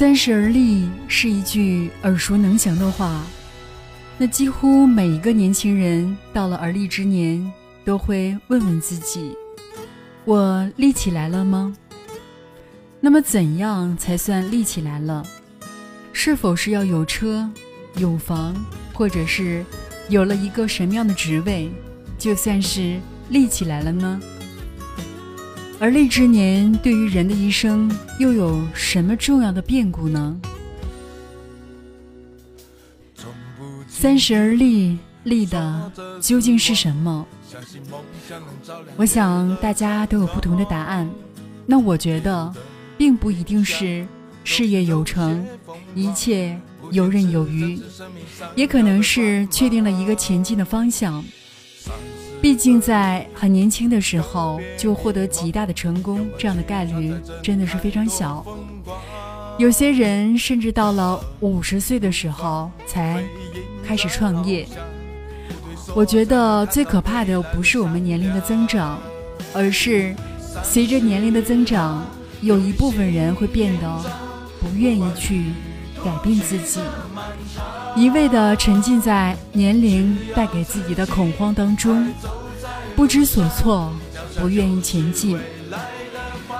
三十而立是一句耳熟能详的话，那几乎每一个年轻人到了而立之年，都会问问自己：我立起来了吗？那么怎样才算立起来了？是否是要有车、有房，或者是有了一个什么样的职位，就算是立起来了呢？而立之年对于人的一生又有什么重要的变故呢？三十而立，立的究竟是什么？我想大家都有不同的答案。那我觉得，并不一定是事业有成，一切游刃有余，也可能是确定了一个前进的方向。毕竟在很年轻的时候就获得极大的成功，这样的概率真的是非常小。有些人甚至到了五十岁的时候才开始创业。我觉得最可怕的不是我们年龄的增长，而是随着年龄的增长，有一部分人会变得不愿意去改变自己。一味的沉浸在年龄带给自己的恐慌当中，不知所措，不愿意前进。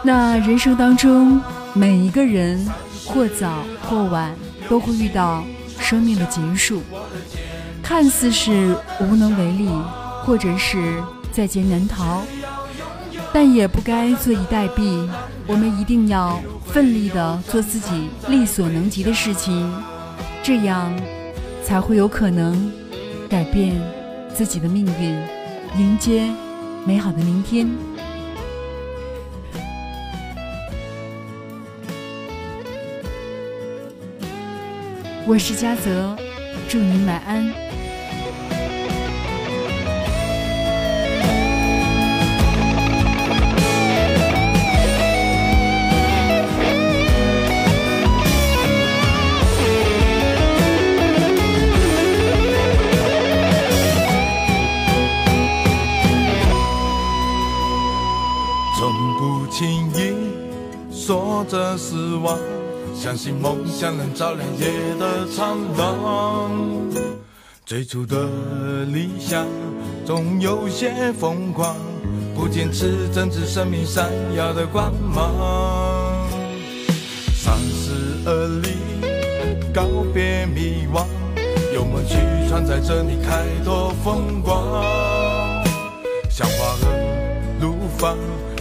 那人生当中，每一个人或早或晚都会遇到生命的结束，看似是无能为力，或者是在劫难逃，但也不该坐以待毙。我们一定要奋力的做自己力所能及的事情，这样。才会有可能改变自己的命运，迎接美好的明天。我是嘉泽，祝您晚安。着失望，相信梦想能照亮夜的苍狼。最初的理想总有些疯狂，不坚持正值生命闪耀的光芒。三十而立，告别迷惘，有梦去闯，在这里开拓风光。像花儿怒放，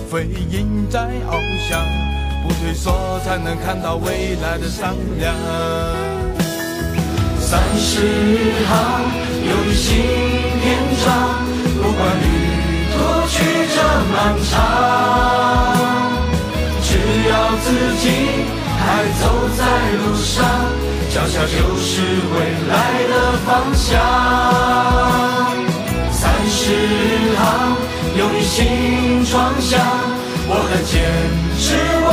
飞鹰在翱翔。不退缩，才能看到未来的闪亮。三十行，有新篇章，不管旅途曲折漫长，只要自己还走在路上，脚下就是未来的方向。三十行，有你新创想，我很坚。持我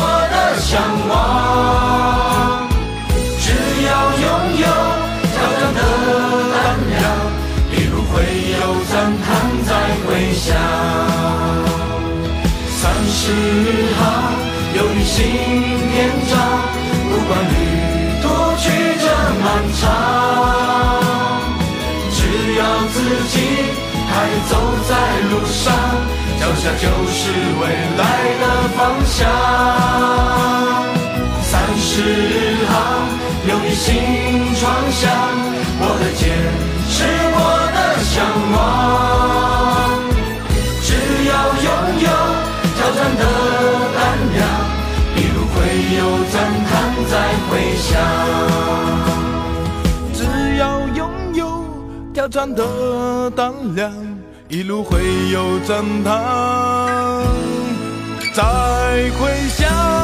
向往，只要拥有挑战的胆量，一路会有赞叹在回响。三十行，有你新篇章，不管旅途曲折漫长，只要自己下就是未来的方向。三十行，有你新创想，我的坚持，我的向往。只要拥有挑战的胆量，一路会有赞叹在回响。只要拥有挑战的胆量。一路会有转盘，再回想。